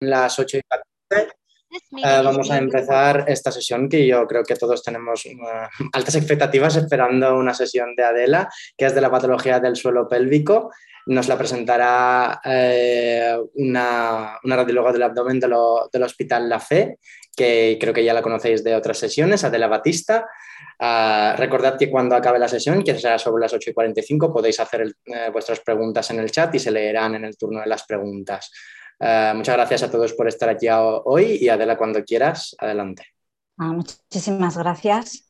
las 8 y 14. Eh, vamos a empezar esta sesión que yo creo que todos tenemos eh, altas expectativas esperando una sesión de Adela, que es de la patología del suelo pélvico. Nos la presentará eh, una, una, radióloga del abdomen del Hospital La Fe, que creo que ya la conocéis de otras sesiones, Adela Batista. recordad que cuando acabe la sesión, que será sobre las 8 y 45, podéis hacer vuestras preguntas en el chat y se leerán en el turno de las preguntas. Eh, muchas gracias a todos por estar aquí hoy y Adela, cuando quieras, adelante. Ah, muchísimas gracias.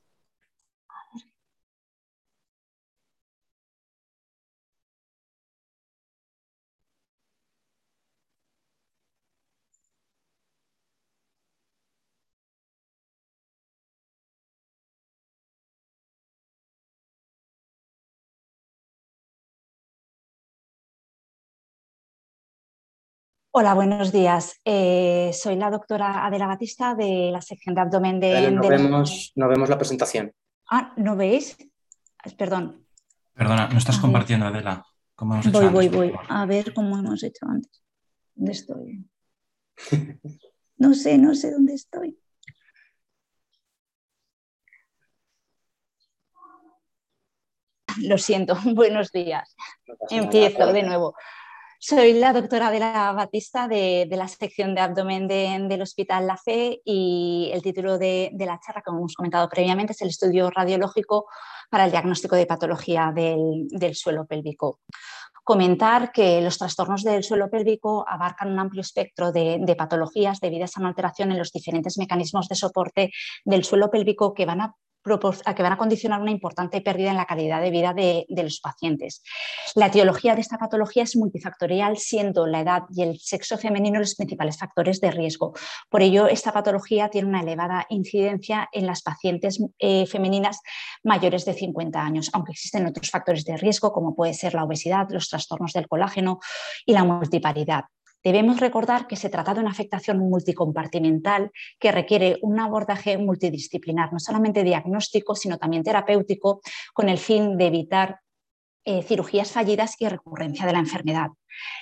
Hola, buenos días. Eh, soy la doctora Adela Batista de la sección de abdomen de... no, vemos, no vemos la presentación. Ah, ¿no veis? Perdón. Perdona, no estás compartiendo, Adela. ¿Cómo hemos hecho voy, voy, voy. A ver cómo hemos hecho antes. ¿Dónde estoy? No sé, no sé dónde estoy. Lo siento, buenos días. Empiezo de nuevo. Soy la doctora de la Batista de, la sección de abdomen del Hospital La Fe y el título de, la charla, como hemos comentado previamente, es el estudio radiológico para el diagnóstico de patología del, suelo pélvico. Comentar que los trastornos del suelo pélvico abarcan un amplio espectro de, de, patologías debidas a una alteración en los diferentes mecanismos de soporte del suelo pélvico que van a que van a condicionar una importante pérdida en la calidad de vida de, los pacientes. La etiología de esta patología es multifactorial, siendo la edad y el sexo femenino los principales factores de riesgo. Por ello, esta patología tiene una elevada incidencia en las pacientes eh, femeninas mayores de 50 años, aunque existen otros factores de riesgo como puede ser la obesidad, los trastornos del colágeno y la multiparidad. Debemos recordar que se trata de una afectación multicompartimental que requiere un abordaje multidisciplinar, no solamente diagnóstico, sino también terapéutico, con el fin de evitar eh, cirugías fallidas y recurrencia de la enfermedad.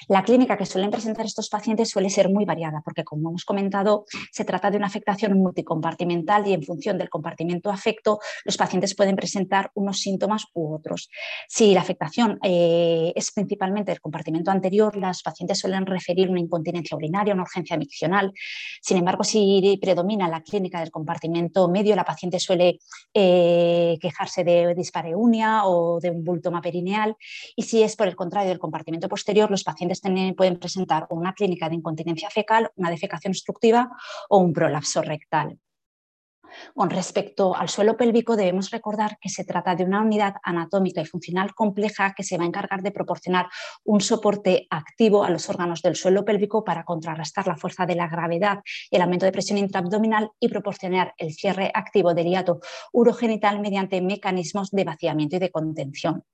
La clínica que suelen presentar estos pacientes suele ser muy variada porque, como hemos comentado, se trata de una afectación multicompartimental y en función del compartimento afecto, los pacientes pueden presentar unos síntomas u otros. Si la afectación eh, es principalmente del compartimento anterior, las pacientes suelen referir una incontinencia urinaria, una urgencia miccional. Sin embargo, si predomina la clínica del compartimento medio, la paciente suele eh, quejarse de dispareunia o de un bulto perineal. Y si es por el contrario del compartimento posterior, los pacientes pueden presentar una clínica de incontinencia fecal, una defecación obstructiva o un prolapso rectal. Con respecto al suelo pélvico, debemos recordar que se trata de una unidad anatómica y funcional compleja que se va a encargar de proporcionar un soporte activo a los órganos del suelo pélvico para contrarrestar la fuerza de la gravedad y el aumento de presión intraabdominal y proporcionar el cierre activo del hiato urogenital mediante mecanismos de vaciamiento y de contención.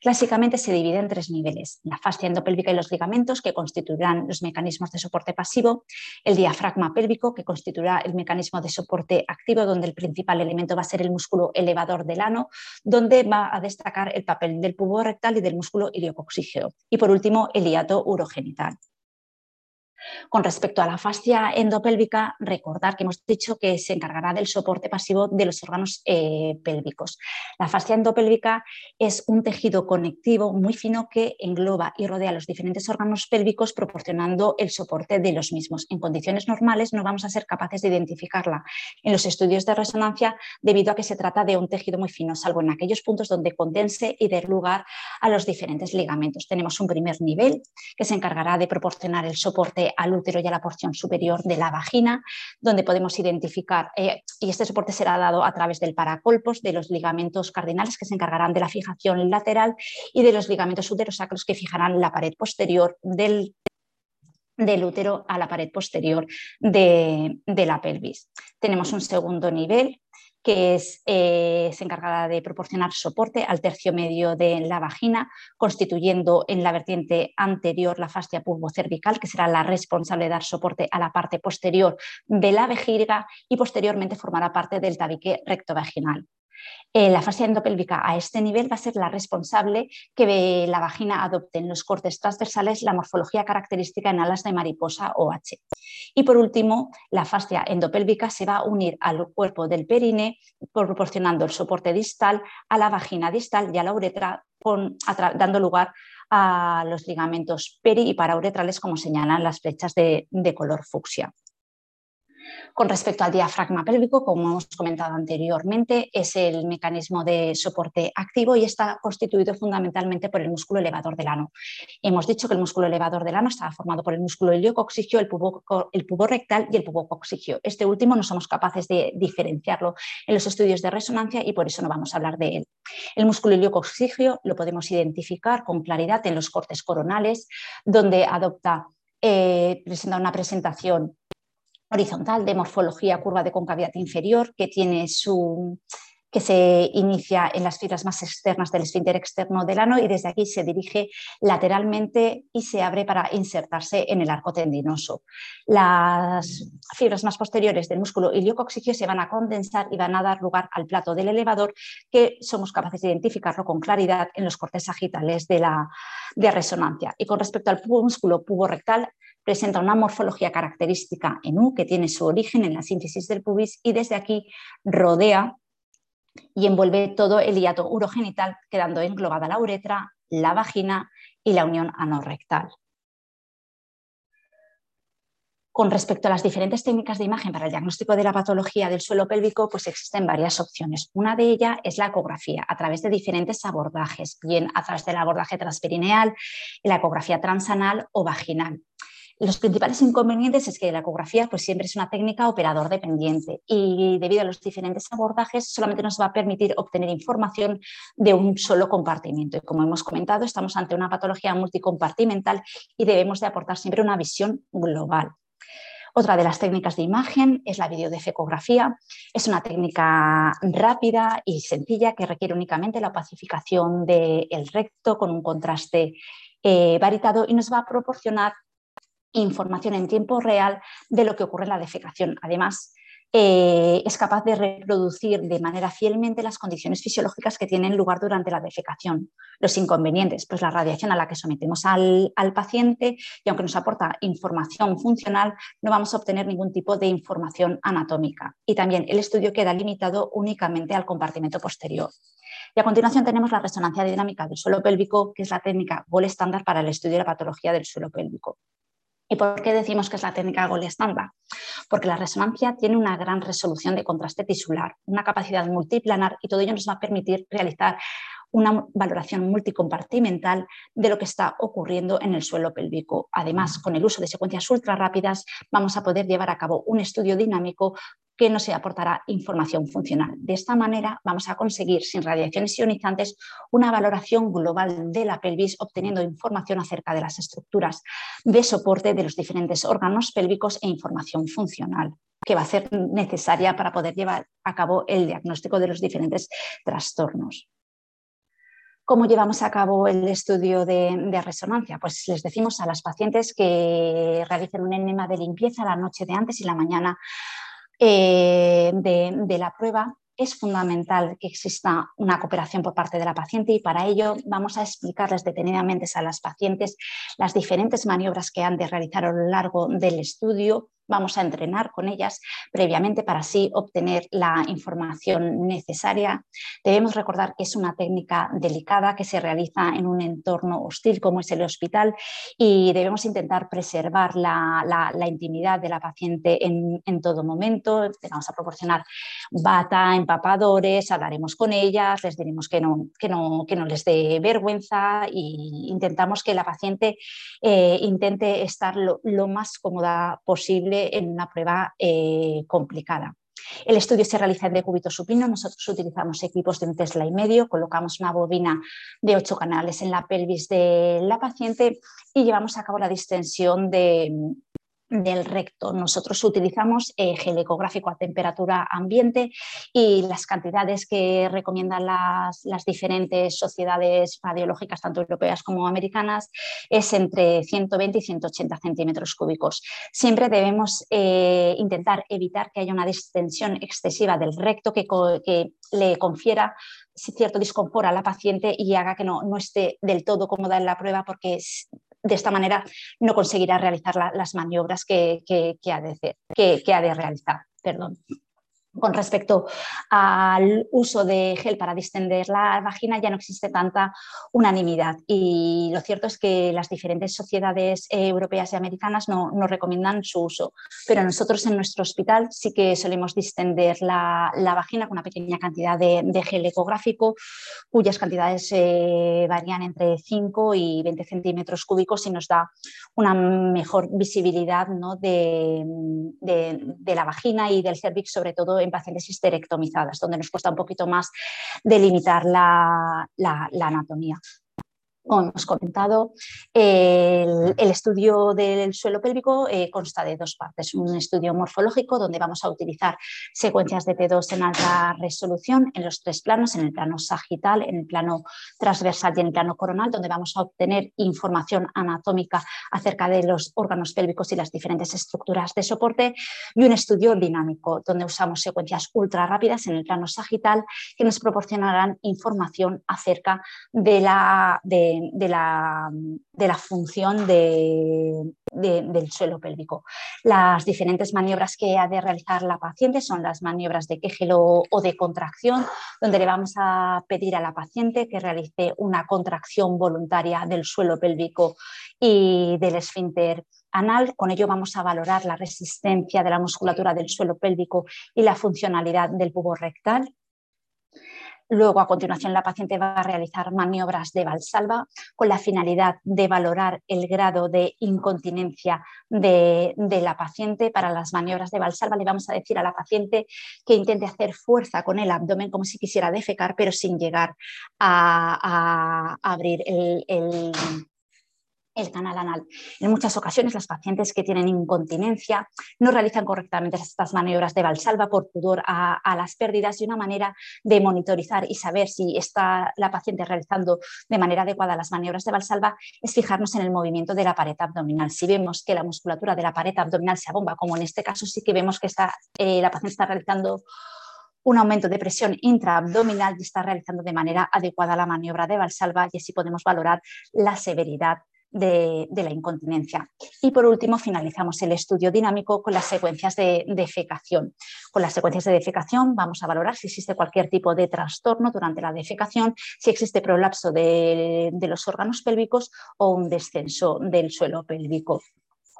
Clásicamente se divide en tres niveles, la fascia endopélvica y los ligamentos, que constituirán los mecanismos de soporte pasivo, el diafragma pélvico, que constituirá el mecanismo de soporte activo, donde el principal elemento va a ser el músculo elevador del ano, donde va a destacar el papel del pubo rectal y del músculo iliocoxígeo. Y por último, el hiato urogenital. Con respecto a la fascia endopélvica, recordar que hemos dicho que se encargará del soporte pasivo de los órganos eh, pélvicos. La fascia endopélvica es un tejido conectivo muy fino que engloba y rodea los diferentes órganos pélvicos proporcionando el soporte de los mismos. En condiciones normales no vamos a ser capaces de identificarla en los estudios de resonancia debido a que se trata de un tejido muy fino, salvo en aquellos puntos donde condense y dé lugar a los diferentes ligamentos. Tenemos un primer nivel que se encargará de proporcionar el soporte al útero y a la porción superior de la vagina, donde podemos identificar, eh, y este soporte será dado a través del paracolpos, de los ligamentos cardinales que se encargarán de la fijación lateral y de los ligamentos uterosacros que fijarán la pared posterior del del útero a la pared posterior de, de, la pelvis. Tenemos un segundo nivel que es, eh, se encargará de proporcionar soporte al tercio medio de la vagina, constituyendo en la vertiente anterior la fascia cervical que será la responsable de dar soporte a la parte posterior de la vejiga y posteriormente formará parte del tabique rectovaginal. Eh, la fascia endopélvica a este nivel va a ser la responsable que la vagina adopte en los cortes transversales la morfología característica en alas de mariposa o H. Y por último, la fascia endopélvica se va a unir al cuerpo del perine proporcionando el soporte distal a la vagina distal y a la uretra, dando lugar a los ligamentos peri y parauretrales como señalan las flechas de color fucsia. Con respecto al diafragma pélvico, como hemos comentado anteriormente, es el mecanismo de soporte activo y está constituido fundamentalmente por el músculo elevador del ano. Hemos dicho que el músculo elevador del ano estaba formado por el músculo iliocoxigio, el pubo, el rectal y el pubocoxigio. Este último no somos capaces de diferenciarlo en los estudios de resonancia y por eso no vamos a hablar de él. El músculo iliocoxigio lo podemos identificar con claridad en los cortes coronales, donde adopta eh, presenta una presentación horizontal de morfología curva de concavidad inferior que tiene su que se inicia en las fibras más externas del esfínter externo del ano y desde aquí se dirige lateralmente y se abre para insertarse en el arco tendinoso. Las fibras más posteriores del músculo iliocoxigio se van a condensar y van a dar lugar al plato del elevador que somos capaces de identificarlo con claridad en los cortes sagitales de la de resonancia. Y con respecto al músculo puborectal, presenta una morfología característica en U que tiene su origen en la síntesis del pubis y desde aquí rodea y envuelve todo el hiato urogenital, quedando englobada la uretra, la vagina y la unión anorrectal. Con respecto a las diferentes técnicas de imagen para el diagnóstico de la patología del suelo pélvico, pues existen varias opciones. Una de ellas es la ecografía, a través de diferentes abordajes, bien a través del abordaje transperineal, la ecografía transanal o vaginal. Los principales inconvenientes es que la ecografía pues, siempre es una técnica operador dependiente y debido a los diferentes abordajes solamente nos va a permitir obtener información de un solo compartimiento. Y como hemos comentado, estamos ante una patología multicompartimental y debemos de aportar siempre una visión global. Otra de las técnicas de imagen es la videodefecografía. Es una técnica rápida y sencilla que requiere únicamente la pacificación del recto con un contraste eh, varitado y nos va a proporcionar información en tiempo real de lo que ocurre en la defecación. Además, eh, es capaz de reproducir de manera fielmente las condiciones fisiológicas que tienen lugar durante la defecación. Los inconvenientes, pues la radiación a la que sometemos al, al, paciente y aunque nos aporta información funcional, no vamos a obtener ningún tipo de información anatómica. Y también el estudio queda limitado únicamente al compartimento posterior. Y a continuación tenemos la resonancia dinámica del suelo pélvico, que es la técnica gol estándar para el estudio de la patología del suelo pélvico. ¿Y por qué decimos que es la técnica Gold estándar? Porque la resonancia tiene una gran resolución de contraste tisular, una capacidad multiplanar y todo ello nos va a permitir realizar una valoración multicompartimental de lo que está ocurriendo en el suelo pélvico. Además, con el uso de secuencias ultra rápidas, vamos a poder llevar a cabo un estudio dinámico que nos aportará información funcional. De esta manera vamos a conseguir, sin radiaciones ionizantes, una valoración global de la pelvis, obteniendo información acerca de las estructuras de soporte de los diferentes órganos pélvicos e información funcional que va a ser necesaria para poder llevar a cabo el diagnóstico de los diferentes trastornos. ¿Cómo llevamos a cabo el estudio de, resonancia? Pues les decimos a las pacientes que realicen un enema de limpieza la noche de antes y la mañana eh, de, la prueba, es fundamental que exista una cooperación por parte de la paciente y para ello vamos a explicarles detenidamente a las pacientes las diferentes maniobras que han de realizar a lo largo del estudio vamos a entrenar con ellas previamente para así obtener la información necesaria. Debemos recordar que es una técnica delicada que se realiza en un entorno hostil como es el hospital y debemos intentar preservar la, intimidad de la paciente en, todo momento. Vamos a proporcionar bata, empapadores, hablaremos con ellas, les diremos que no, que no, que no les dé vergüenza e intentamos que la paciente eh, intente estar lo más cómoda posible en una prueba eh, complicada. El estudio se realiza en decúbito supino, nosotros utilizamos equipos de un Tesla y medio, colocamos una bobina de ocho canales en la pelvis de la paciente y llevamos a cabo la distensión de, del recto. Nosotros utilizamos eh, gel ecográfico a temperatura ambiente y las cantidades que recomiendan las, diferentes sociedades radiológicas, tanto europeas como americanas, es entre 120 y 180 centímetros cúbicos. Siempre debemos eh, intentar evitar que haya una distensión excesiva del recto que, que le confiera cierto disconfort a la paciente y haga que no, no esté del todo cómoda en la prueba porque de esta manera no conseguirá realizar las maniobras que, ha de, que ha de realizar. Perdón con respecto al uso de gel para distender la vagina ya no existe tanta unanimidad. Y lo cierto es que las diferentes sociedades europeas y americanas no, recomiendan su uso, pero nosotros en nuestro hospital sí que solemos distender la, vagina con una pequeña cantidad de, gel ecográfico cuyas cantidades eh, varían entre 5 y 20 centímetros cúbicos y nos da una mejor visibilidad de, de la vagina y del cervix sobre todo en pacientes histerectomizadas, donde nos cuesta un poquito más delimitar la anatomía como hemos comentado, el, estudio del suelo pélvico eh, consta de dos partes. Un estudio morfológico donde vamos a utilizar secuencias de T2 en alta resolución en los tres planos, en el plano sagital, en el plano transversal y en el plano coronal, donde vamos a obtener información anatómica acerca de los órganos pélvicos y las diferentes estructuras de soporte. Y un estudio dinámico donde usamos secuencias ultra rápidas en el plano sagital que nos proporcionarán información acerca de la... De, de, la, función del suelo pélvico. Las diferentes maniobras que ha de realizar la paciente son las maniobras de Kegel o, de contracción, donde le vamos a pedir a la paciente que realice una contracción voluntaria del suelo pélvico y del esfínter anal. Con ello vamos a valorar la resistencia de la musculatura del suelo pélvico y la funcionalidad del pubo rectal. Luego, a continuación, la paciente va a realizar maniobras de valsalva con la finalidad de valorar el grado de incontinencia de, la paciente. Para las maniobras de valsalva le vamos a decir a la paciente que intente hacer fuerza con el abdomen como si quisiera defecar, pero sin llegar a, abrir el, el canal anal. En muchas ocasiones las pacientes que tienen incontinencia no realizan correctamente estas maniobras de valsalva por pudor a, las pérdidas y una manera de monitorizar y saber si está la paciente realizando de manera adecuada las maniobras de valsalva es fijarnos en el movimiento de la pared abdominal. Si vemos que la musculatura de la pared abdominal se abomba, como en este caso sí que vemos que está, eh, la paciente está realizando un aumento de presión intraabdominal y está realizando de manera adecuada la maniobra de valsalva y así podemos valorar la severidad de, la incontinencia. Y por último, finalizamos el estudio dinámico con las secuencias de defecación. Con las secuencias de defecación vamos a valorar si existe cualquier tipo de trastorno durante la defecación, si existe prolapso de los órganos pélvicos o un descenso del suelo pélvico.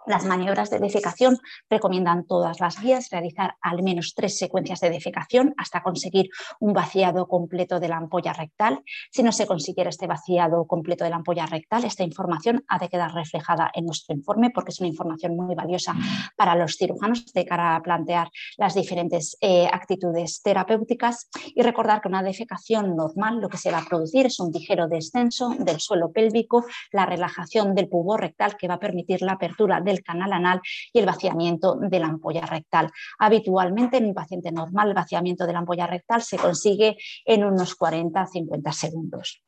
Las maniobras de defecación recomiendan todas las guías realizar al menos tres secuencias de defecación hasta conseguir un vaciado completo de la ampolla rectal. Si no se consiguiera este vaciado completo de la ampolla rectal, esta información ha de quedar reflejada en nuestro informe porque es una información muy valiosa para los cirujanos de cara a plantear las diferentes eh, actitudes terapéuticas y recordar que una defecación normal lo que se va a producir es un ligero descenso del suelo pélvico, la relajación del pubo rectal que va a permitir la apertura del canal anal y el vaciamiento de la ampolla rectal. Habitualmente en un paciente normal el vaciamiento de la ampolla rectal se consigue en unos 40-50 segundos.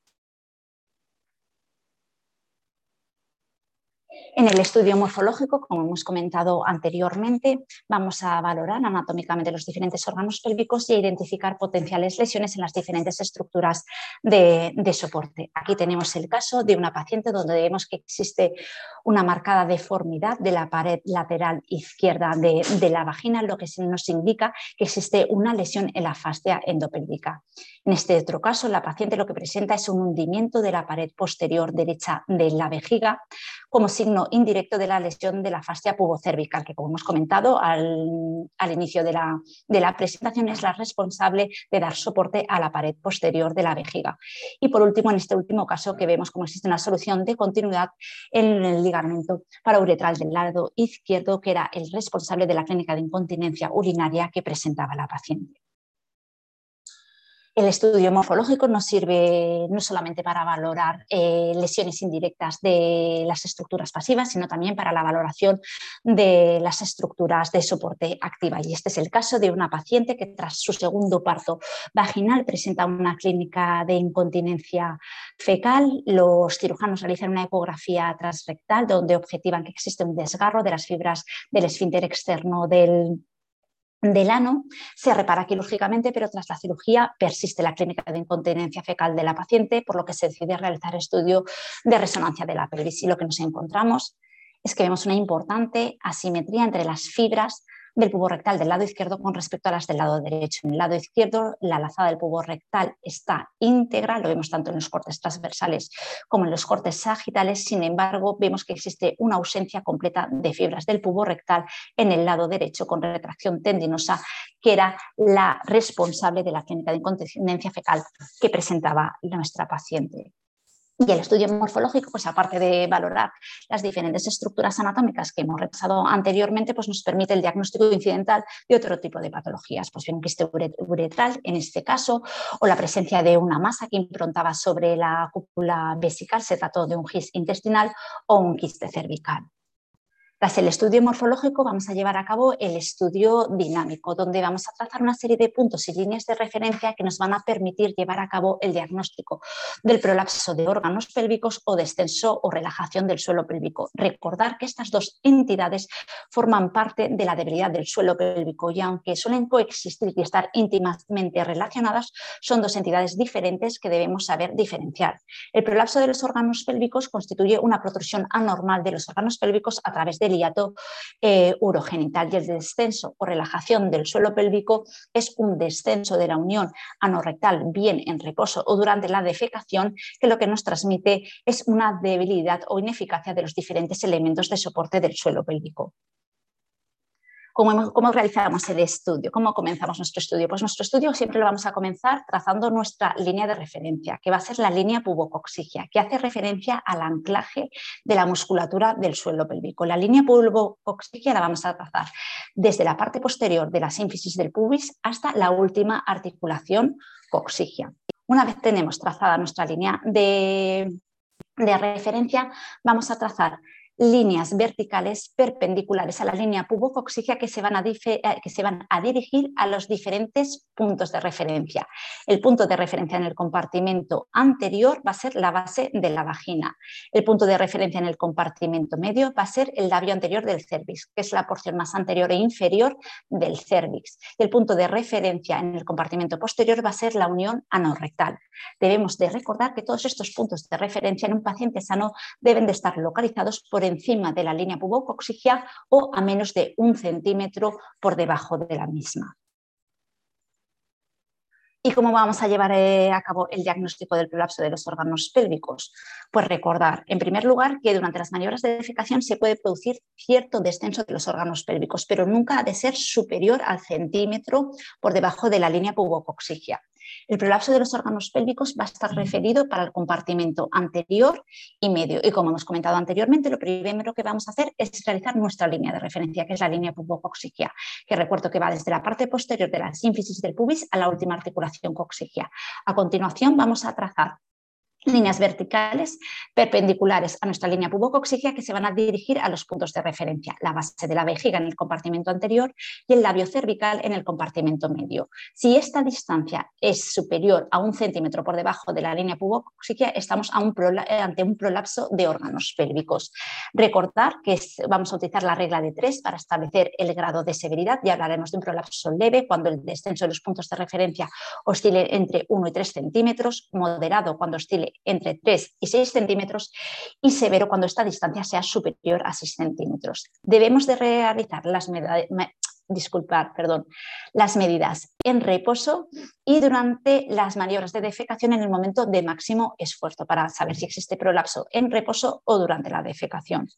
En el estudio morfológico, como hemos comentado anteriormente, vamos a valorar anatómicamente los diferentes órganos pélvicos y a identificar potenciales lesiones en las diferentes estructuras de, soporte. Aquí tenemos el caso de una paciente donde vemos que existe una marcada deformidad de la pared lateral izquierda de, de la vagina, lo que nos indica que existe una lesión en la fascia endopélvica. En este otro caso, la paciente lo que presenta es un hundimiento de la pared posterior derecha de la vejiga como signo indirecto de la lesión de la fascia pubocervical, que como hemos comentado al, inicio de la, de la, presentación es la responsable de dar soporte a la pared posterior de la vejiga. Y por último, en este último caso que vemos como existe una solución de continuidad en el ligamento parauretral del lado izquierdo, que era el responsable de la clínica de incontinencia urinaria que presentaba la paciente. El estudio morfológico nos sirve no solamente para valorar eh, lesiones indirectas de las estructuras pasivas, sino también para la valoración de las estructuras de soporte activa. Y este es el caso de una paciente que tras su segundo parto vaginal presenta una clínica de incontinencia fecal. Los cirujanos realizan una ecografía transrectal donde objetivan que existe un desgarro de las fibras del esfínter externo del del ano se repara quirúrgicamente, pero tras la cirugía persiste la clínica de incontinencia fecal de la paciente, por lo que se decide realizar estudio de resonancia de la pelvis. Y lo que nos encontramos es que vemos una importante asimetría entre las fibras del pubo rectal del lado izquierdo con respecto a las del lado derecho. En el lado izquierdo, la lazada del pubo rectal está íntegra, lo vemos tanto en los cortes transversales como en los cortes sagitales, sin embargo, vemos que existe una ausencia completa de fibras del pubo rectal en el lado derecho con retracción tendinosa, que era la responsable de la clínica de incontinencia fecal que presentaba nuestra paciente. Y el estudio morfológico, pues aparte de valorar las diferentes estructuras anatómicas que hemos repasado anteriormente, pues nos permite el diagnóstico incidental de otro tipo de patologías, pues bien quiste uretral en este caso, o la presencia de una masa que improntaba sobre la cúpula vesical, se trató de un GIS intestinal o un quiste cervical. Tras el estudio morfológico vamos a llevar a cabo el estudio dinámico, donde vamos a trazar una serie de puntos y líneas de referencia que nos van a permitir llevar a cabo el diagnóstico del prolapso de órganos pélvicos o descenso o relajación del suelo pélvico. Recordar que estas dos entidades forman parte de la debilidad del suelo pélvico y aunque suelen coexistir y estar íntimamente relacionadas, son dos entidades diferentes que debemos saber diferenciar. El prolapso de los órganos pélvicos constituye una protrusión anormal de los órganos pélvicos a través de el hiato eh, urogenital y el descenso o relajación del suelo pélvico es un descenso de la unión anorrectal bien en reposo o durante la defecación que lo que nos transmite es una debilidad o ineficacia de los diferentes elementos de soporte del suelo pélvico. ¿Cómo, realizamos el estudio? ¿Cómo comenzamos nuestro estudio? Pues nuestro estudio siempre lo vamos a comenzar trazando nuestra línea de referencia, que va a ser la línea pubocoxigia, que hace referencia al anclaje de la musculatura del suelo pélvico. La línea pubocoxigia la vamos a trazar desde la parte posterior de la sínfisis del pubis hasta la última articulación coxigia. Una vez tenemos trazada nuestra línea de referencia, vamos a trazar líneas verticales perpendiculares a la línea pubocoxigia que se, van a eh, que se van a dirigir a los diferentes puntos de referencia. El punto de referencia en el compartimento anterior va a ser la base de la vagina. El punto de referencia en el compartimento medio va a ser el labio anterior del cervix, que es la porción más anterior e inferior del cervix. el punto de referencia en el compartimento posterior va a ser la unión anorrectal. Debemos de recordar que todos estos puntos de referencia en un paciente sano deben de estar localizados por encima de la línea pubocoxigia o a menos de un centímetro por debajo de la misma. ¿Y cómo vamos a llevar eh, a cabo el diagnóstico del prolapso de los órganos pélvicos? Pues recordar, en primer lugar, que durante las maniobras de defecación se puede producir cierto descenso de los órganos pélvicos, pero nunca ha de ser superior al centímetro por debajo de la línea pubocoxigia. El prolapso de los órganos pélvicos va a estar referido para el compartimento anterior y medio. Y como hemos comentado anteriormente, lo primero que vamos a hacer es realizar nuestra línea de referencia, que es la línea pubocoxigia, que recuerdo que va desde la parte posterior de la sínfisis del pubis a la última articulación coxigia. A continuación vamos a trazar líneas verticales perpendiculares a nuestra línea pubocoxigia que se van a dirigir a los puntos de referencia, la base de la vejiga en el compartimento anterior y el labio cervical en el compartimento medio. Si esta distancia es superior a un centímetro por debajo de la línea pubocoxigia, estamos ante un prolapso de órganos pélvicos. Recordar que vamos a utilizar la regla de tres para establecer el grado de severidad y hablaremos de un prolapso leve cuando el descenso de los puntos de referencia oscile entre 1 y 3 centímetros, moderado cuando oscile entre 3 y 6 centímetros y severo cuando esta distancia sea superior a 6 centímetros. Debemos de realizar las disculpar, perdón, las medidas en reposo y durante las maniobras de defecación en el momento de máximo esfuerzo para saber si existe prolapso en reposo o durante la defecación.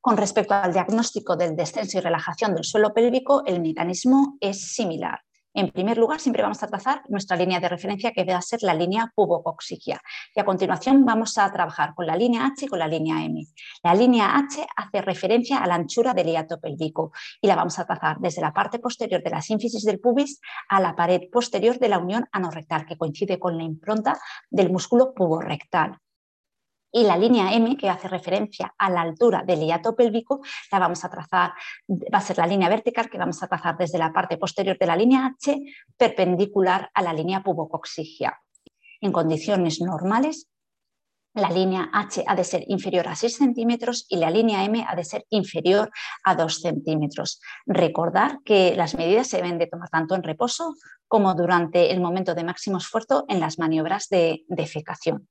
Con respecto al diagnóstico del descenso y relajación del suelo pélvico, el mecanismo es similar En primer lugar, siempre vamos a trazar nuestra línea de referencia que a ser la línea pubocoxigia. Y a continuación vamos a trabajar con la línea H y con la línea M. La línea H hace referencia a la anchura del hiato pélvico y la vamos a trazar desde la parte posterior de la sínfisis del pubis a la pared posterior de la unión anorrectal, que coincide con la impronta del músculo puborectal y la línea M, que hace referencia a la altura del hiato pélvico, la vamos a trazar, va a ser la línea vertical que vamos a trazar desde la parte posterior de la línea H, perpendicular a la línea pubocoxigia. En condiciones normales, la línea H ha de ser inferior a 6 centímetros y la línea M ha de ser inferior a 2 centímetros. Recordar que las medidas se deben de tomar tanto en reposo como durante el momento de máximo esfuerzo en las maniobras de defecación.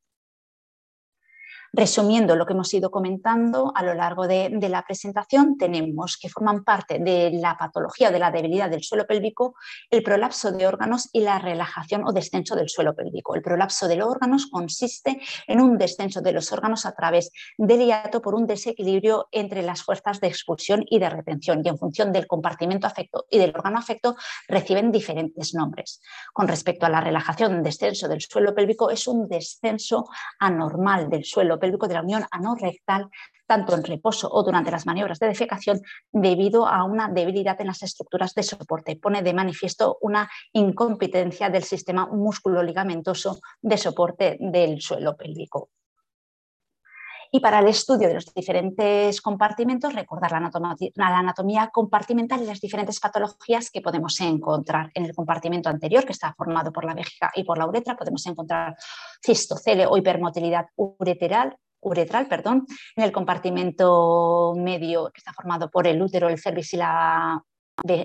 Resumiendo lo que hemos ido comentando a lo largo de, la presentación, tenemos que forman parte de la patología de la debilidad del suelo pélvico el prolapso de órganos y la relajación o descenso del suelo pélvico. El prolapso de los órganos consiste en un descenso de los órganos a través del hiato por un desequilibrio entre las fuerzas de expulsión y de retención y en función del compartimento afecto y del órgano afecto reciben diferentes nombres. Con respecto a la relajación, descenso del suelo pélvico es un descenso anormal del suelo pélvico de la unión anorrectal, tanto en reposo o durante las maniobras de defecación, debido a una debilidad en las estructuras de soporte. Pone de manifiesto una incompetencia del sistema músculo-ligamentoso de soporte del suelo pélvico. Y para el estudio de los diferentes compartimentos, recordar la anatomía, compartimental y las diferentes patologías que podemos encontrar. En el compartimento anterior, que está formado por la vejiga y por la uretra, podemos encontrar cistocele o hipermotilidad ureteral, uretral, perdón, en el compartimento medio que está formado por el útero, el cervix y la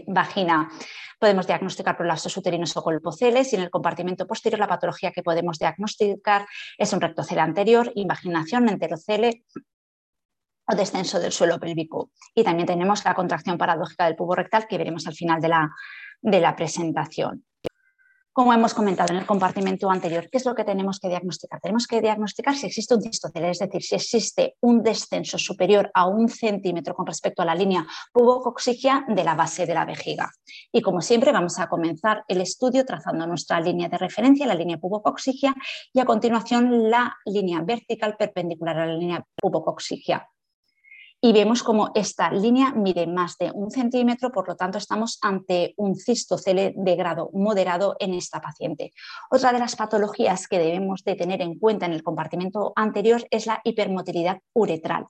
vagina podemos diagnosticar prolapsos uterinos o colpoceles y en el compartimento posterior la patología que podemos diagnosticar es un rectocele anterior, invaginación, enterocele o descenso del suelo pélvico. Y también tenemos la contracción paradójica del pubo rectal que veremos al final de la, de la presentación como hemos comentado en el compartimento anterior, ¿qué es lo que tenemos que diagnosticar? Tenemos que diagnosticar si existe un cistocele, es decir, si existe un descenso superior a un centímetro con respecto a la línea pubocoxigia de la base de la vejiga. Y como siempre, vamos a comenzar el estudio trazando nuestra línea de referencia, la línea pubocoxigia, y a continuación la línea vertical perpendicular a la línea pubocoxigia y vemos como esta línea mide más de un centímetro, por lo tanto estamos ante un cistocele de grado moderado en esta paciente. Otra de las patologías que debemos de tener en cuenta en el compartimento anterior es la hipermotilidad uretral.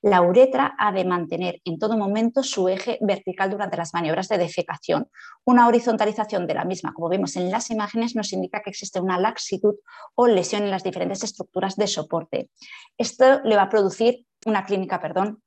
La uretra ha de mantener en todo momento su eje vertical durante las maniobras de defecación. Una horizontalización de la misma, como vemos en las imágenes, nos indica que existe una laxitud o lesión en las diferentes estructuras de soporte. Esto le va a producir una clínica, perdón,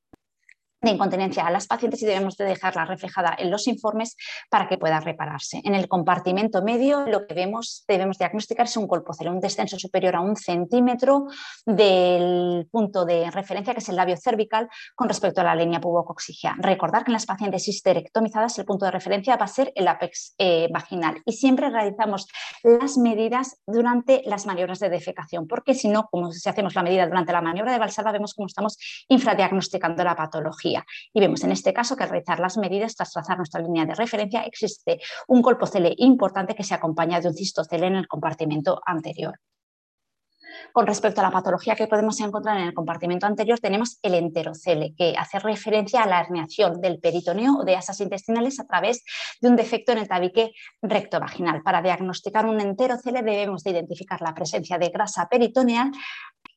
de incontinencia a las pacientes y debemos de dejarla reflejada en los informes para que pueda repararse. En el compartimento medio lo que vemos, debemos diagnosticar es un colpocele, un descenso superior a un centímetro del punto de referencia que es el labio cervical con respecto a la línea pubocoxigia. Recordar que en las pacientes histerectomizadas el punto de referencia va a ser el apex eh, vaginal y siempre realizamos las medidas durante las maniobras de defecación porque si no, como si hacemos la medida durante la maniobra de Valsalva vemos cómo estamos infradiagnosticando la patología. Y vemos en este caso que al realizar las medidas tras trazar nuestra línea de referencia existe un colpocele importante que se acompaña de un cistocele en el compartimento anterior. Con respecto a la patología que podemos encontrar en el compartimento anterior, tenemos el enterocele, que hace referencia a la herniación del peritoneo o de asas intestinales a través de un defecto en el tabique rectovaginal. Para diagnosticar un enterocele debemos de identificar la presencia de grasa peritoneal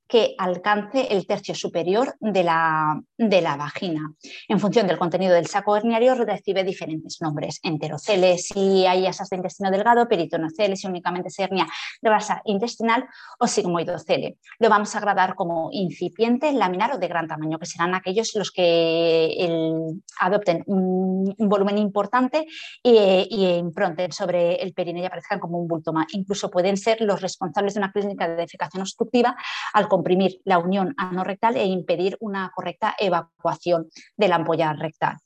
que alcance el tercio superior de la, de la, vagina. En función del contenido del saco herniario recibe diferentes nombres, enteroceles si hay asas de intestino delgado, peritonoceles si únicamente se hernia grasa intestinal o sigmoidocele. Lo vamos a gradar como incipiente, laminar o de gran tamaño, que serán aquellos los que adopten un, volumen importante y, y, impronten sobre el perine y aparezcan como un bultoma. Incluso pueden ser los responsables de una clínica de defecación obstructiva al comprimir la unión anorrectal e impedir una correcta evacuación de la ampolla rectal.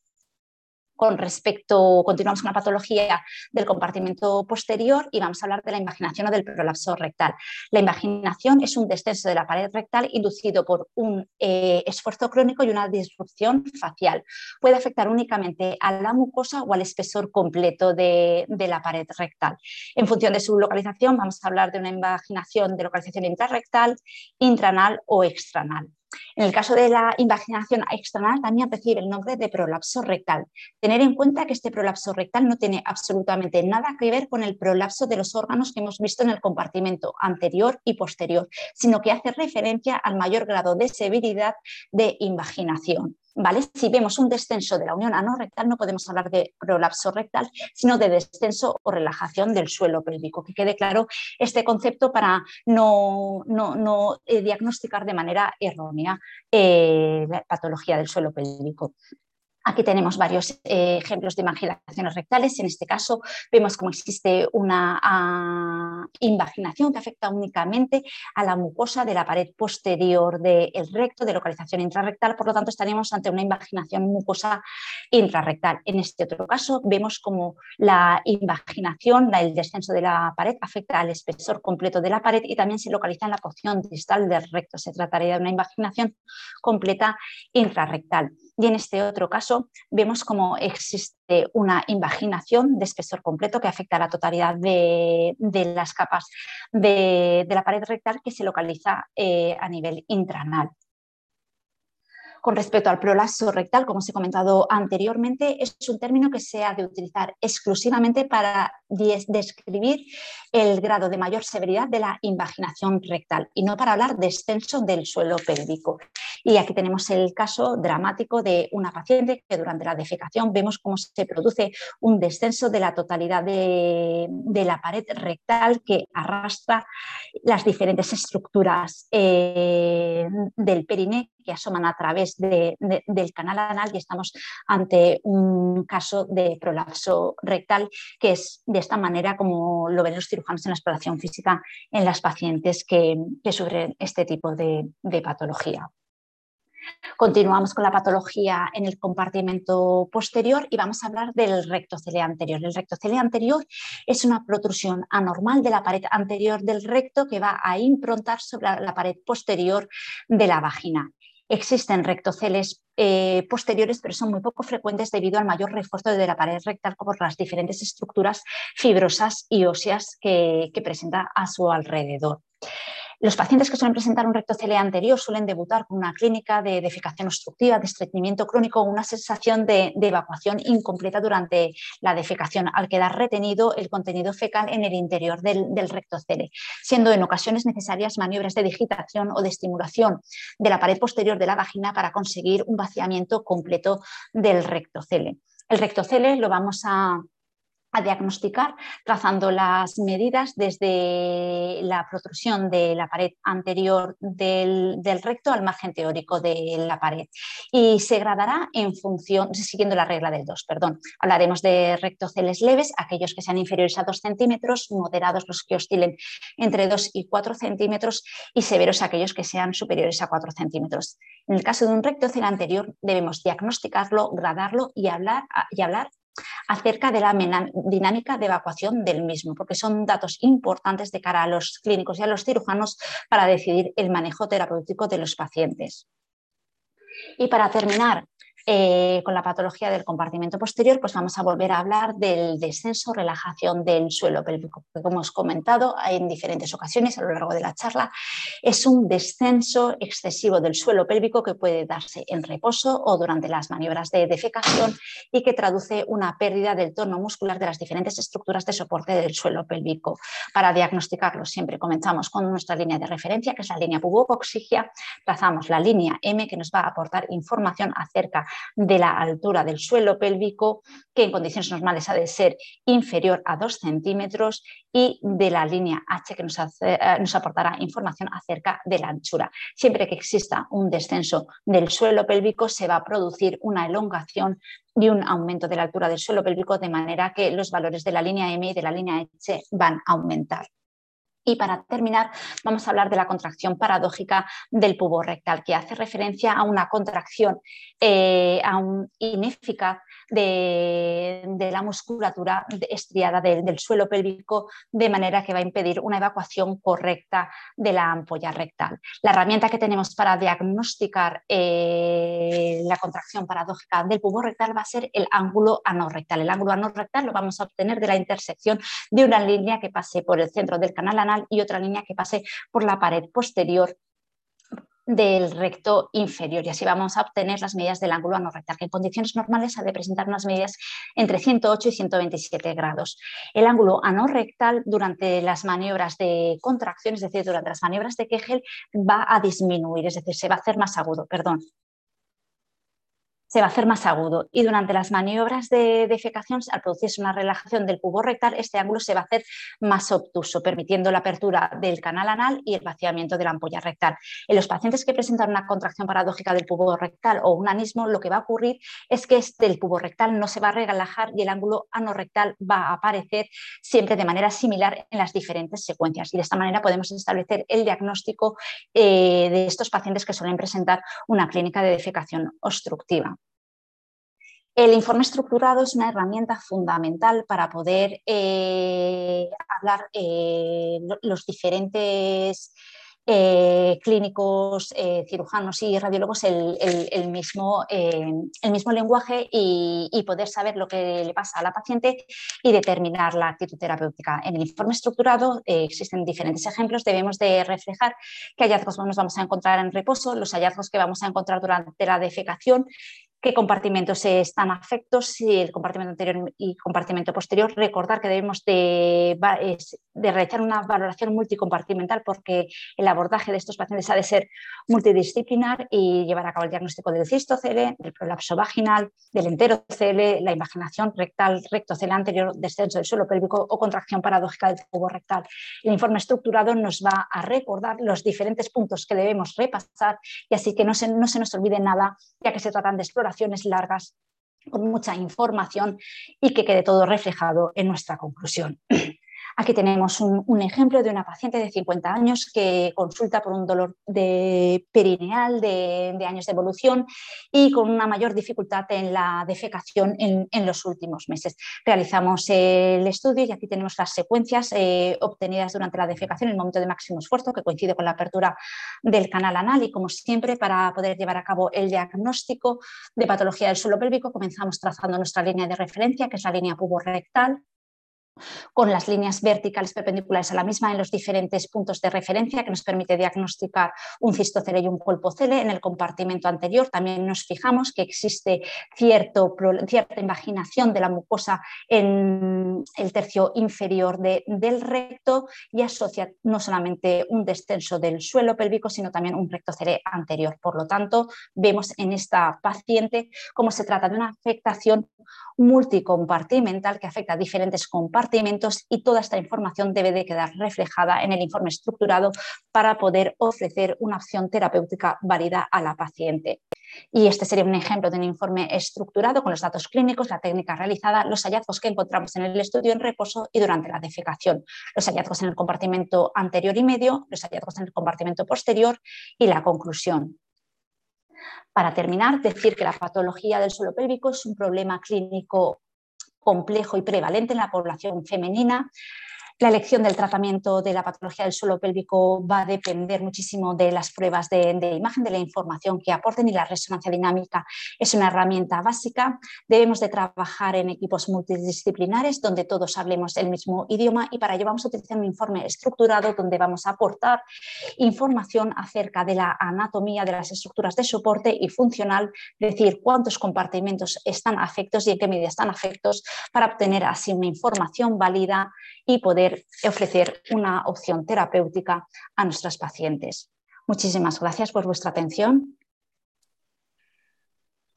Con respecto, continuamos con la patología del compartimento posterior y vamos a hablar de la invaginación o del prolapso rectal. La invaginación es un descenso de la pared rectal inducido por un eh, esfuerzo crónico y una disrupción facial. Puede afectar únicamente a la mucosa o al espesor completo de, de la pared rectal. En función de su localización, vamos a hablar de una invaginación de localización intrarrectal, intranal o extranal. En el caso de la invaginación extranal también recibe el nombre de prolapso rectal. Tener en cuenta que este prolapso rectal no tiene absolutamente nada que ver con el prolapso de los órganos que hemos visto en el compartimento anterior y posterior, sino que hace referencia al mayor grado de severidad de invaginación. Si vemos un descenso de la unión anorrectal, no podemos hablar de prolapso rectal, sino de descenso o relajación del suelo pélvico. Que quede claro este concepto para no, eh, diagnosticar de manera errónea eh, la patología del suelo pélvico. Aquí tenemos varios eh, ejemplos de imaginaciones rectales. En este caso vemos cómo existe una ah, invaginación que afecta únicamente a la mucosa de la pared posterior del recto de localización intrarrectal. Por lo tanto, estaríamos ante una invaginación mucosa intrarrectal. En este otro caso vemos cómo la invaginación, el descenso de la pared, afecta al espesor completo de la pared y también se localiza en la porción distal del recto. Se trataría de una invaginación completa intrarrectal. Y en este otro caso vemos cómo existe una invaginación de espesor completo que afecta a la totalidad de, las capas de, la pared rectal que se localiza eh, a nivel intranal. Con respecto al prolapso rectal, como os he comentado anteriormente, es un término que se ha de utilizar exclusivamente para describir el grado de mayor severidad de la invaginación rectal y no para hablar de extenso del suelo pélvico. Y aquí tenemos el caso dramático de una paciente que durante la defecación vemos cómo se produce un descenso de la totalidad de, la pared rectal que arrastra las diferentes estructuras eh, del perine que asoman a través del canal anal y estamos ante un caso de prolapso rectal que es de esta manera como lo ven los cirujanos en la exploración física en las pacientes que, sufren este tipo de patología. Continuamos con la patología en el compartimento posterior y vamos a hablar del rectocele anterior. El rectocele anterior es una protrusión anormal de la pared anterior del recto que va a improntar sobre la pared posterior de la vagina. Existen rectoceles eh, posteriores, pero son muy poco frecuentes debido al mayor refuerzo de la pared rectal por las diferentes estructuras fibrosas y óseas que presenta a su alrededor. Los pacientes que suelen presentar un rectocele anterior suelen debutar con una clínica de defecación obstructiva, de estreñimiento crónico una sensación de, evacuación incompleta durante la defecación, al quedar retenido el contenido fecal en el interior del, del rectocele, siendo en ocasiones necesarias maniobras de digitación o de estimulación de la pared posterior de la vagina para conseguir un vaciamiento completo del rectocele. El rectocele lo vamos a a diagnosticar trazando las medidas desde la protrusión de la pared anterior del, recto al margen teórico de la pared y se gradará en función, siguiendo la regla del 2, perdón. Hablaremos de rectoceles leves, aquellos que sean inferiores a 2 centímetros, moderados los que oscilen entre 2 y 4 centímetros y severos aquellos que sean superiores a 4 centímetros. En el caso de un rectocele anterior debemos diagnosticarlo, gradarlo y hablar, y hablar acerca de la dinámica de evacuación del mismo, porque son datos importantes de cara a los clínicos y a los cirujanos para decidir el manejo terapéutico de los pacientes. Y para terminar, eh, con la patología del compartimento posterior, pues vamos a volver a hablar del descenso, relajación del suelo pélvico, que como hemos comentado en diferentes ocasiones a lo largo de la charla, es un descenso excesivo del suelo pélvico que puede darse en reposo o durante las maniobras de defecación y que traduce una pérdida del tono muscular de las diferentes estructuras de soporte del suelo pélvico. Para diagnosticarlo siempre comenzamos con nuestra línea de referencia, que es la línea pubocoxigia, trazamos la línea M que nos va a aportar información acerca de la altura del suelo pélvico, que en condiciones normales ha de ser inferior a 2 centímetros, y de la línea H, que nos, eh, nos aportará información acerca de la anchura. Siempre que exista un descenso del suelo pélvico, se va a producir una elongación y un aumento de la altura del suelo pélvico, de manera que los valores de la línea M y de la línea H van a aumentar. Y para terminar, vamos a hablar de la contracción paradójica del pubo rectal, que hace referencia a una contracción eh, ineficaz de, la musculatura estriada del suelo pélvico, de manera que va a impedir una evacuación correcta de la ampolla rectal. La herramienta que tenemos para diagnosticar eh, la contracción paradójica del pubo rectal va a ser el ángulo anorrectal. El ángulo anorrectal lo vamos a obtener de la intersección de una línea que pase por el centro del canal anal y otra línea que pase por la pared posterior del recto inferior y así vamos a obtener las medidas del ángulo anorrectal, que en condiciones normales ha de presentar unas medidas entre 108 y 127 grados. El ángulo anorrectal durante las maniobras de contracción, es decir, durante las maniobras de Kegel, va a disminuir, es decir, se va a hacer más agudo, perdón se va a hacer más agudo y durante las maniobras de defecación, al producirse una relajación del cubo rectal, este ángulo se va a hacer más obtuso, permitiendo la apertura del canal anal y el vaciamiento de la ampolla rectal. En los pacientes que presentan una contracción paradójica del cubo rectal o un anismo, lo que va a ocurrir es que este, el cubo rectal no se va a relajar y el ángulo anorrectal va a aparecer siempre de manera similar en las diferentes secuencias. Y de esta manera podemos establecer el diagnóstico eh, de estos pacientes que suelen presentar una clínica de defecación obstructiva. El informe estructurado es una herramienta fundamental para poder eh, hablar eh, los diferentes eh, clínicos, cirujanos y radiólogos el, mismo, el mismo, lenguaje y, poder saber lo que le pasa a la paciente y determinar la actitud terapéutica. En el informe estructurado existen diferentes ejemplos, debemos de reflejar qué hallazgos nos vamos a encontrar en reposo, los hallazgos que vamos a encontrar durante la defecación qué compartimentos están afectos, si el compartimento anterior y compartimento posterior. Recordar que debemos de, realizar una valoración multicompartimental porque el abordaje de estos pacientes ha de ser multidisciplinar y llevar a cabo el diagnóstico del cistocele, del prolapso vaginal, del enterocele, la imaginación rectal, rectocele anterior, descenso del suelo pélvico o contracción paradójica del tubo rectal. El informe estructurado nos va a recordar los diferentes puntos que debemos repasar y así que no se, no se nos olvide nada, ya que se tratan de explorar largas con mucha información y que quede todo reflejado en nuestra conclusión. Aquí tenemos un, ejemplo de una paciente de 50 años que consulta por un dolor de perineal de, años de evolución y con una mayor dificultad en la defecación en, los últimos meses. Realizamos el estudio y aquí tenemos las secuencias eh, obtenidas durante la defecación en el momento de máximo esfuerzo que coincide con la apertura del canal anal y como siempre para poder llevar a cabo el diagnóstico de patología del suelo pélvico comenzamos trazando nuestra línea de referencia que es la línea pubo-rectal con las líneas verticales perpendiculares a la misma en los diferentes puntos de referencia que nos permite diagnosticar un cistocele y un colpocele. En el compartimento anterior también nos fijamos que existe cierto, cierta invaginación de la mucosa en el tercio inferior del recto y asocia no solamente un descenso del suelo pélvico, sino también un rectocele anterior. Por lo tanto, vemos en esta paciente cómo se trata de una afectación multicompartimental que afecta a diferentes compartimentos y toda esta información debe de quedar reflejada en el informe estructurado para poder ofrecer una opción terapéutica válida a la paciente. Y este sería un ejemplo de un informe estructurado con los datos clínicos, la técnica realizada, los hallazgos que encontramos en el estudio en reposo y durante la defecación, los hallazgos en el compartimento anterior y medio, los hallazgos en el compartimento posterior y la conclusión. Para terminar, decir que la patología del suelo pélvico es un problema clínico complejo y prevalente en la población femenina la elección del tratamiento de la patología del suelo pélvico va a depender muchísimo de las pruebas de, imagen, de la información que aporten y la resonancia dinámica es una herramienta básica. Debemos de trabajar en equipos multidisciplinares donde todos hablemos el mismo idioma y para ello vamos a utilizar un informe estructurado donde vamos a aportar información acerca de la anatomía de las estructuras de soporte y funcional, es decir, cuántos compartimentos están afectos y en qué medida están afectos para obtener así una información válida y poder ofrecer una opción terapéutica a nuestros pacientes. Muchísimas gracias por vuestra atención.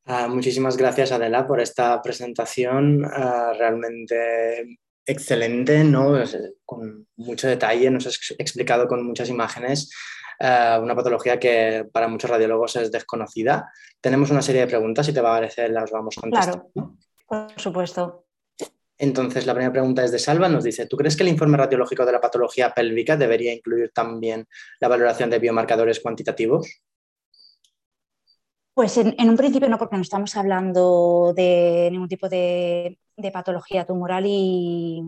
Ah, muchísimas gracias Adela por esta presentación ah, realmente excelente, ¿no? con mucho detalle, nos has explicado con muchas imágenes ah, una patología que para muchos radiólogos es desconocida. Tenemos una serie de preguntas, si te va a parecer las vamos contestando. Claro, por supuesto. Entonces, la primera pregunta es de Salva, nos dice, ¿tú crees que el informe radiológico de la patología pélvica debería incluir también la valoración de biomarcadores cuantitativos? Pues en, un principio no, porque no estamos hablando de ningún tipo de, patología tumoral y,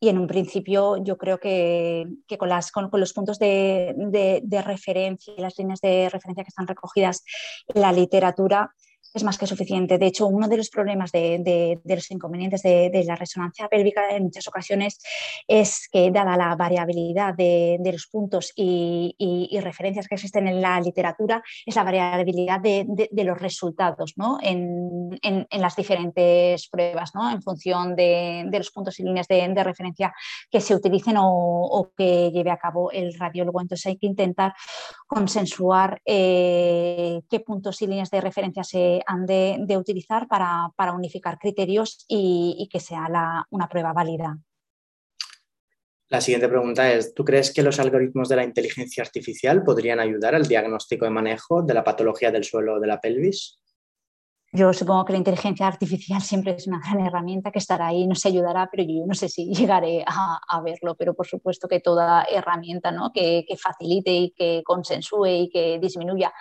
en un principio yo creo que, con, las, con, los puntos de, de, referencia y las líneas de referencia que están recogidas en la literatura, es más que suficiente. De hecho, uno de los problemas de, los inconvenientes de, la resonancia pélvica en muchas ocasiones es que, dada la variabilidad de, los puntos y, referencias que existen en la literatura, es la variabilidad de, los resultados en, las diferentes pruebas, en función de, los puntos y líneas de, referencia que se utilicen o, que lleve a cabo el radiólogo. Entonces, hay que intentar consensuar eh, qué puntos y líneas de referencia se han de, utilizar para, unificar criterios y, que sea una prueba válida. La siguiente pregunta es, ¿tú crees que los algoritmos de la inteligencia artificial podrían ayudar al diagnóstico y manejo de la patología del suelo de la pelvis? Yo supongo que la inteligencia artificial siempre es una gran herramienta que estará ahí, nos ayudará, pero yo no sé si llegaré a, verlo, pero por supuesto que toda herramienta que, que, facilite y que consensúe y que disminuya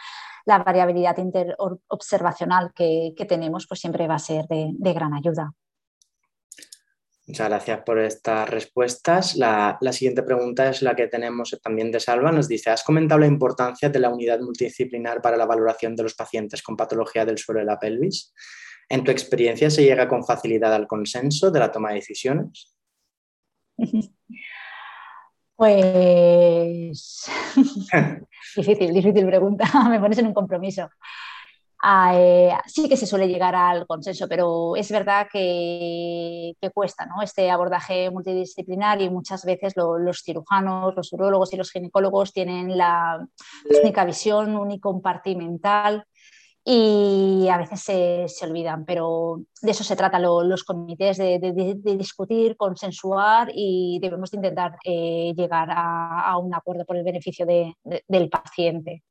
la variabilidad interobservacional que, que tenemos pues siempre va a ser de, gran ayuda. Muchas gracias por estas respuestas. La, siguiente pregunta es la que tenemos también de Salva. Nos dice, ¿has comentado la importancia de la unidad multidisciplinar para la valoración de los pacientes con patología del suelo de la pelvis? ¿En tu experiencia se llega con facilidad al consenso de la toma de decisiones? Pues difícil, difícil pregunta, me pones en un compromiso. Ah, eh, sí que se suele llegar al consenso, pero es verdad que, cuesta ¿no? este abordaje multidisciplinar y muchas veces los cirujanos, los urólogos y los ginecólogos tienen la única visión unicompartimental y a veces se, olvidan, pero de eso se trata los comités, de, discutir, consensuar y debemos intentar eh, llegar a, un acuerdo por el beneficio del paciente.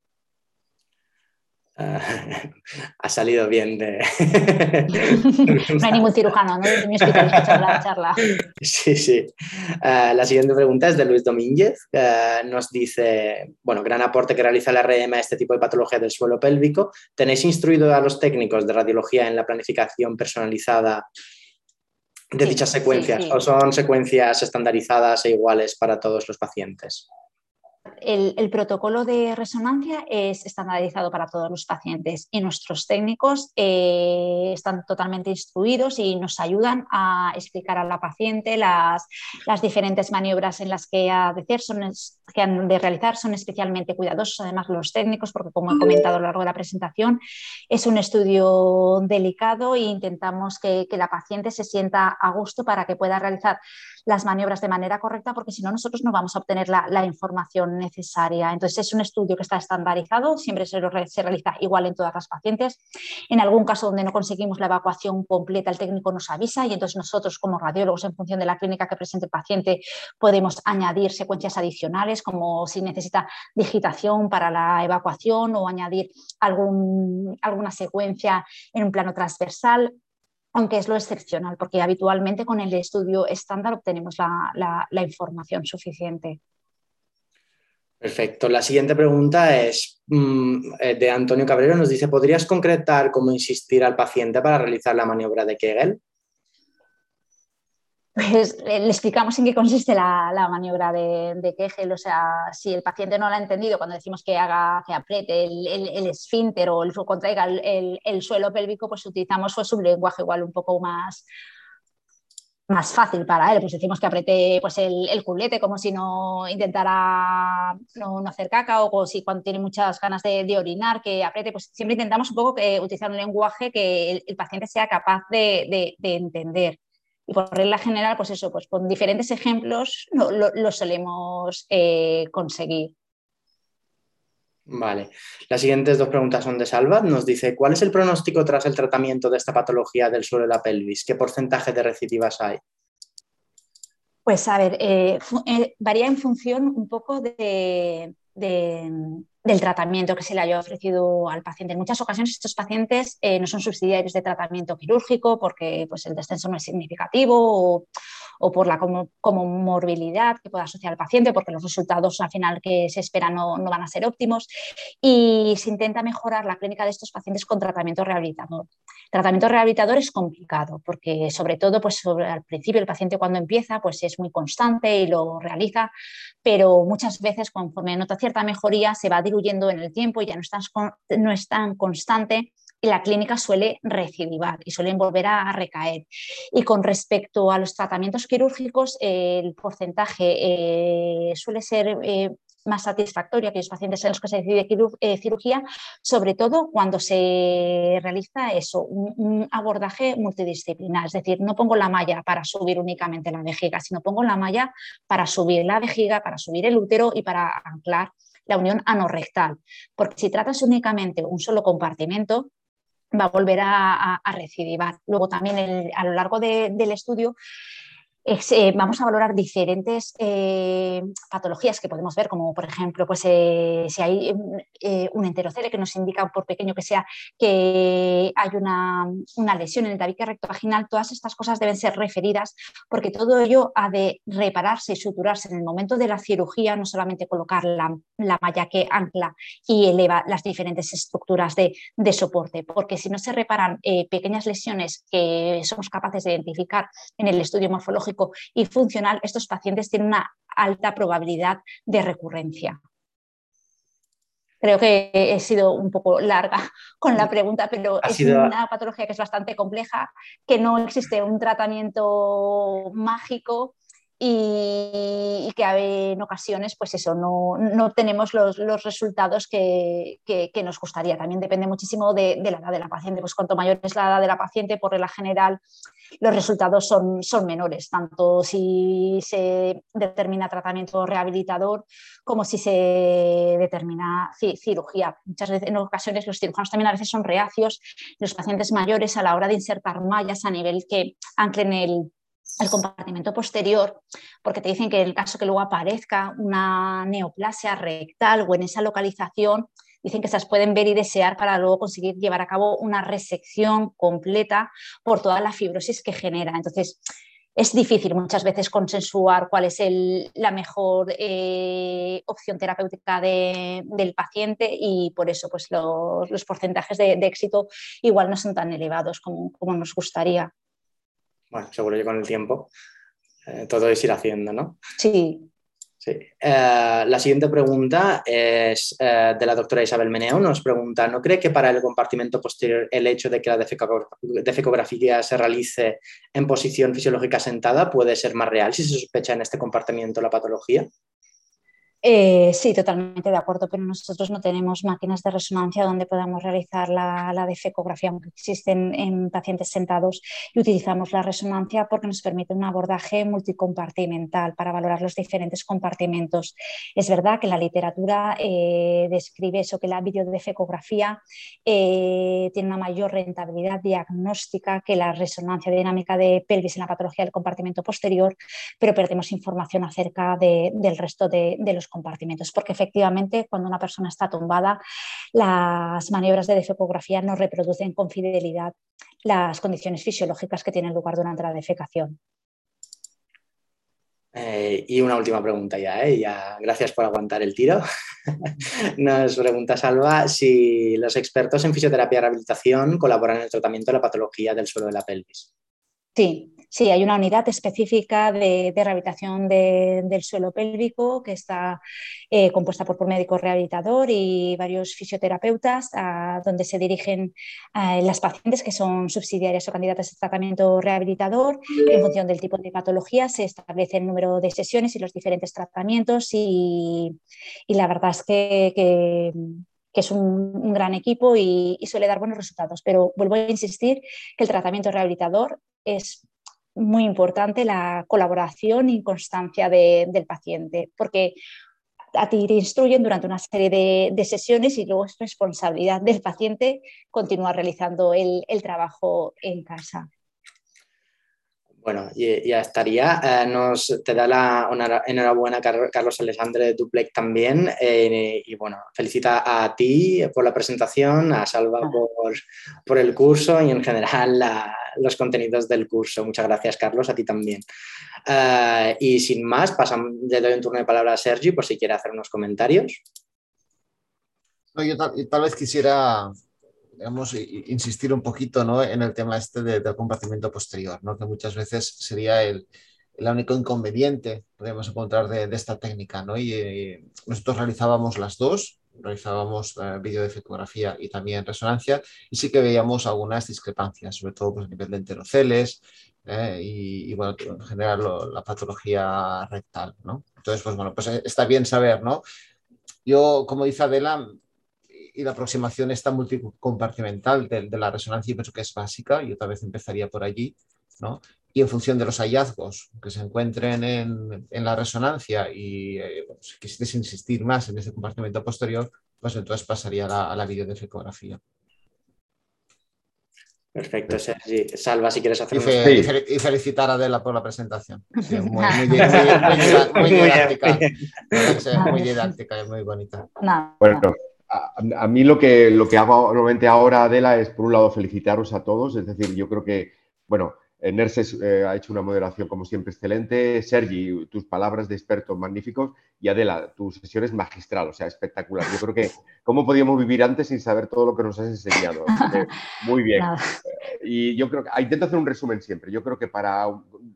ha salido bien de... no hay ningún cirujano, ¿no? En mi hospital la charla. Sí, sí. Eh, la siguiente pregunta es de Luis Domínguez. nos dice, bueno, gran aporte que realiza la RM a este tipo de patología del suelo pélvico. ¿Tenéis instruido a los técnicos de radiología en la planificación personalizada de dichas secuencias o son secuencias estandarizadas e iguales para todos los pacientes? El, protocolo de resonancia es estandarizado para todos los pacientes y nuestros técnicos eh, están totalmente instruidos y nos ayudan a explicar a la paciente las, diferentes maniobras en las que, ha de hacer, son, que han de realizar. Son especialmente cuidadosos, además, los técnicos, porque como he comentado a lo largo de la presentación, es un estudio delicado e intentamos que, que la paciente se sienta a gusto para que pueda realizar las maniobras de manera correcta, porque si no, nosotros no vamos a obtener la, información necesaria. Entonces, es un estudio que está estandarizado, siempre se, realiza igual en todas las pacientes. En algún caso donde no conseguimos la evacuación completa, el técnico nos avisa y entonces nosotros, como radiólogos, en función de la clínica que presente el paciente, podemos añadir secuencias adicionales, como si necesita digitación para la evacuación o añadir alguna secuencia en un plano transversal aunque es lo excepcional, porque habitualmente con el estudio estándar obtenemos la, información suficiente. Perfecto. La siguiente pregunta es mm, eh, de Antonio Cabrero. Nos dice, ¿podrías concretar cómo insistir al paciente para realizar la maniobra de Kegel? pues le explicamos en qué consiste la, maniobra de, Kegel. O sea, si el paciente no la ha entendido cuando decimos que haga, que apriete el, esfínter o el, contraiga el, suelo pélvico, pues utilizamos un lenguaje igual un poco más, más fácil para él. Pues decimos que apriete pues, el, culete como si no intentara no, hacer caca o, si cuando tiene muchas ganas de, orinar, que apriete. Pues siempre intentamos un poco que, utilizar un lenguaje que el, paciente sea capaz de entender. Y por regla general, pues eso, pues con diferentes ejemplos lo, solemos eh, conseguir. Vale. Las siguientes dos preguntas son de Salvat. Nos dice, ¿cuál es el pronóstico tras el tratamiento de esta patología del suelo de la pelvis? ¿Qué porcentaje de recidivas hay? Pues a ver, eh, eh, varía en función un poco de, del tratamiento que se le haya ofrecido al paciente. En muchas ocasiones estos pacientes eh, no son subsidiarios de tratamiento quirúrgico porque pues, el descenso no es significativo o, por la comorbilidad que pueda asociar al paciente porque los resultados al final que se esperan no, no, van a ser óptimos y se intenta mejorar la clínica de estos pacientes con tratamiento rehabilitador. tratamiento rehabilitador es complicado porque sobre todo pues, sobre, al principio el paciente cuando empieza pues, es muy constante y lo realiza, pero muchas veces conforme nota cierta mejoría se va diluyendo en el tiempo y ya no es tan, no es tan constante la clínica suele recidivar y suelen volver a, recaer. Y con respecto a los tratamientos quirúrgicos, el porcentaje eh, suele ser eh, más satisfactorio a aquellos pacientes en los que se decide eh, cirugía, sobre todo cuando se realiza eso, un, abordaje multidisciplinar. Es decir, no pongo la malla para subir únicamente la vejiga, sino pongo la malla para subir la vejiga, para subir el útero y para anclar la unión anorrectal. Porque si tratas únicamente un solo compartimento, va a volver a, recidivar. Luego también a lo largo del estudio eh, vamos a valorar diferentes eh, patologías que podemos ver, como por ejemplo, pues, eh, si hay un enterocele que nos indica, por pequeño que sea, que hay una, lesión en el tabique rectovaginal, todas estas cosas deben ser referidas porque todo ello ha de repararse y suturarse. En el momento de la cirugía, no solamente colocar la, malla que ancla y eleva las diferentes estructuras de, de soporte, porque si no se reparan pequeñas lesiones que somos capaces de identificar en el estudio morfológico, y funcional, estos pacientes tienen una alta probabilidad de recurrencia. Creo que he sido un poco larga con la pregunta, pero es una patología que es bastante compleja, que no existe un tratamiento mágico y, que en ocasiones, pues eso, no, no obtenemos los, resultados que, nos gustaría. También depende muchísimo de, la edad de la paciente. Pues cuanto mayor es la edad de la paciente, por regla general, los resultados son, son menores, tanto si se determina tratamiento rehabilitador como si se determina cirugía. Muchas veces, en ocasiones, los cirujanos también a veces son reacios, los pacientes mayores a la hora de insertar mallas a nivel que anclen el el compartimento posterior, porque te dicen que en el caso que luego aparezca una neoplasia rectal o en esa localización, dicen que se las pueden ver y desear para luego conseguir llevar a cabo una resección completa por toda la fibrosis que genera. Entonces, es difícil muchas veces consensuar cuál es la mejor eh, opción terapéutica del paciente y por eso pues, los, porcentajes de, éxito igual no son tan elevados como nos gustaría bueno, seguro que con el tiempo eh, todo es ir haciendo, ¿no? Sí. sí. Eh, la siguiente pregunta es eh, de la doctora Isabel Meneo. Nos pregunta, ¿no cree que para el compartimento posterior el hecho de que la defecografía se realice en posición fisiológica sentada puede ser más real si se sospecha en este compartimiento la patología? Eh, sí, totalmente de acuerdo, pero nosotros no tenemos máquinas de resonancia donde podamos realizar la, la defecografía, aunque existen en pacientes sentados y utilizamos la resonancia porque nos permite un abordaje multicompartimental para valorar los diferentes compartimentos. Es verdad que la literatura eh, describe eso, que la videodefecografía eh, tiene una mayor rentabilidad diagnóstica que la resonancia dinámica de pelvis en la patología del compartimento posterior, pero perdemos información acerca del resto de, de los compartimentos, porque efectivamente cuando una persona está tumbada, las maniobras de defecografía no reproducen con fidelidad las condiciones fisiológicas que tienen lugar durante la defecación. Eh, y una última pregunta ya, ¿eh? ya, gracias por aguantar el tiro. Nos pregunta Salva si los expertos en fisioterapia y rehabilitación colaboran en el tratamiento de la patología del suelo de la pelvis. Sí, Sí, hay una unidad específica de, rehabilitación del suelo pélvico que está eh, compuesta por, por médico rehabilitador y varios fisioterapeutas, donde se dirigen las pacientes que son subsidiarias o candidatas a tratamiento rehabilitador. En función del tipo de patología se establece el número de sesiones y los diferentes tratamientos y, la verdad es que, es un, gran equipo y, y, suele dar buenos resultados. Pero vuelvo a insistir que el tratamiento rehabilitador es muy importante la colaboración y constancia del paciente, porque a ti te instruyen durante una serie de, sesiones y luego es responsabilidad del paciente continuar realizando el, trabajo en casa. Bueno, ya estaría. Eh, nos, te da la enhorabuena Carlos Alexandre Duplec también. Eh, y bueno, felicita a ti por la presentación, a Salva ah. por, por el curso y en general los contenidos del curso. Muchas gracias, Carlos, a ti también. Eh, y sin más, pasamos, le doy un turno de palabra a Sergi por si quiere hacer unos comentarios. yo tal vez quisiera digamos, insistir un poquito ¿no? en el tema este del compartimiento posterior, ¿no? que muchas veces sería el, el único inconveniente podemos encontrar de, de esta técnica. ¿no? Y, nosotros realizábamos las dos, realizábamos eh, vídeo de fotografía y también resonancia, y sí que veíamos algunas discrepancias, sobre todo pues, a nivel de enteroceles eh, y, y, bueno, en general la patología rectal. ¿no? Entonces, pues bueno, pues eh, está bien saber, ¿no? Yo, como dice Adela, y la aproximación esta multicompartimental de, de la resonancia, pienso que es básica, y otra vez empezaría por allí, ¿no? Y en función de los hallazgos que se encuentren en, en la resonancia y eh, si quisieras insistir más en ese compartimento posterior, pues entonces pasaría a la, a la videodefecografía. Perfecto, Sergi. Salva, si quieres hacer y, y, felicitar a Adela por la presentación. muy, muy, muy, muy, didáctica. Muy didáctica y muy bonita. Bueno, a, mí lo que, lo que hago normalmente ahora, Adela, es por un lado felicitaros a todos. Es decir, yo creo que, bueno, Nerses eh, ha hecho una moderación como siempre excelente. Sergi, tus palabras de experto magníficos. Y Adela, tu sesión es magistral, o sea, espectacular. Yo creo que, ¿cómo podíamos vivir antes sin saber todo lo que nos has enseñado? muy bien. Eh, y yo creo que, intento hacer un resumen siempre. Yo creo que para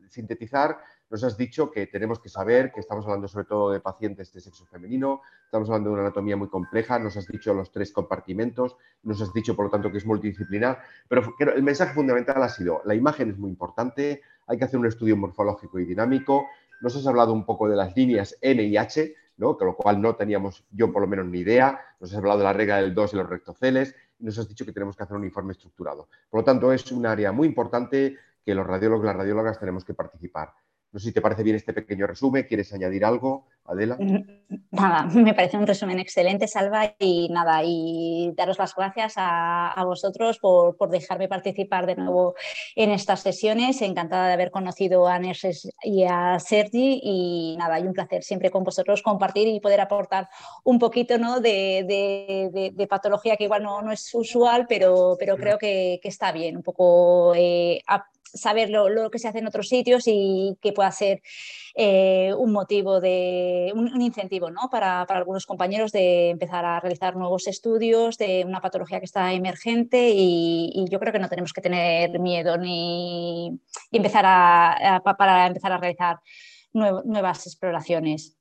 sintetizar, nos has dicho que tenemos que saber que estamos hablando sobre todo de pacientes de sexo femenino, estamos hablando de una anatomía muy compleja, nos has dicho los tres compartimentos, nos has dicho por lo tanto que es multidisciplinar, pero el mensaje fundamental ha sido, la imagen es muy importante, hay que hacer un estudio morfológico y dinámico, nos has hablado un poco de las líneas N y H, ¿no? con lo cual no teníamos yo por lo menos ni idea, nos has hablado de la regla del 2 y los rectoceles, nos has dicho que tenemos que hacer un informe estructurado. Por lo tanto, es un área muy importante que los radiólogos y las radiólogas tenemos que participar. No sé si te parece bien este pequeño resumen. ¿Quieres añadir algo, Adela? Nada, me parece un resumen excelente, Salva, y nada, y daros las gracias a, vosotros por, dejarme participar de nuevo en estas sesiones. Encantada de haber conocido a Nerses y a Sergi, y nada, hay un placer siempre con vosotros compartir y poder aportar un poquito ¿no? de, patología que igual no, es usual, pero, pero creo que, está bien, un poco eh, saber lo, que se hace en otros sitios y que pueda ser eh, un motivo de un, incentivo ¿no? para, algunos compañeros de empezar a realizar nuevos estudios de una patología que está emergente y, yo creo que no tenemos que tener miedo ni empezar a, para empezar a realizar nuevas exploraciones.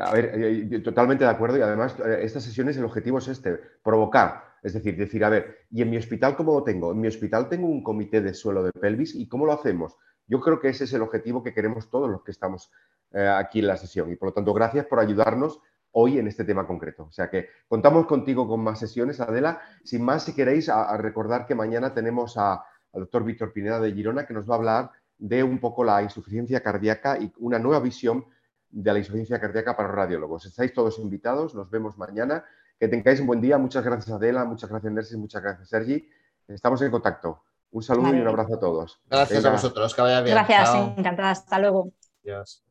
A ver, eh, eh, totalmente de acuerdo y además estas sesiones el objetivo es este, provocar es decir, decir, a ver, ¿y en mi hospital cómo lo tengo? En mi hospital tengo un comité de suelo de pelvis y ¿cómo lo hacemos? Yo creo que ese es el objetivo que queremos todos los que estamos eh, aquí en la sesión y por lo tanto gracias por ayudarnos hoy en este tema concreto. O sea que contamos contigo con más sesiones, Adela. Sin más, si queréis, recordar que mañana tenemos al doctor Víctor Pineda de Girona que nos va a hablar de un poco la insuficiencia cardíaca y una nueva visión de la insuficiencia cardíaca para los radiólogos. Estáis todos invitados, nos vemos mañana. Que tengáis un buen día. Muchas gracias, Adela. Muchas gracias, Nersi. Muchas gracias, Sergi. Estamos en contacto. Un saludo y un abrazo a todos. Gracias a vosotros. Que vaya bien. Gracias, encantada. Hasta luego. Adiós.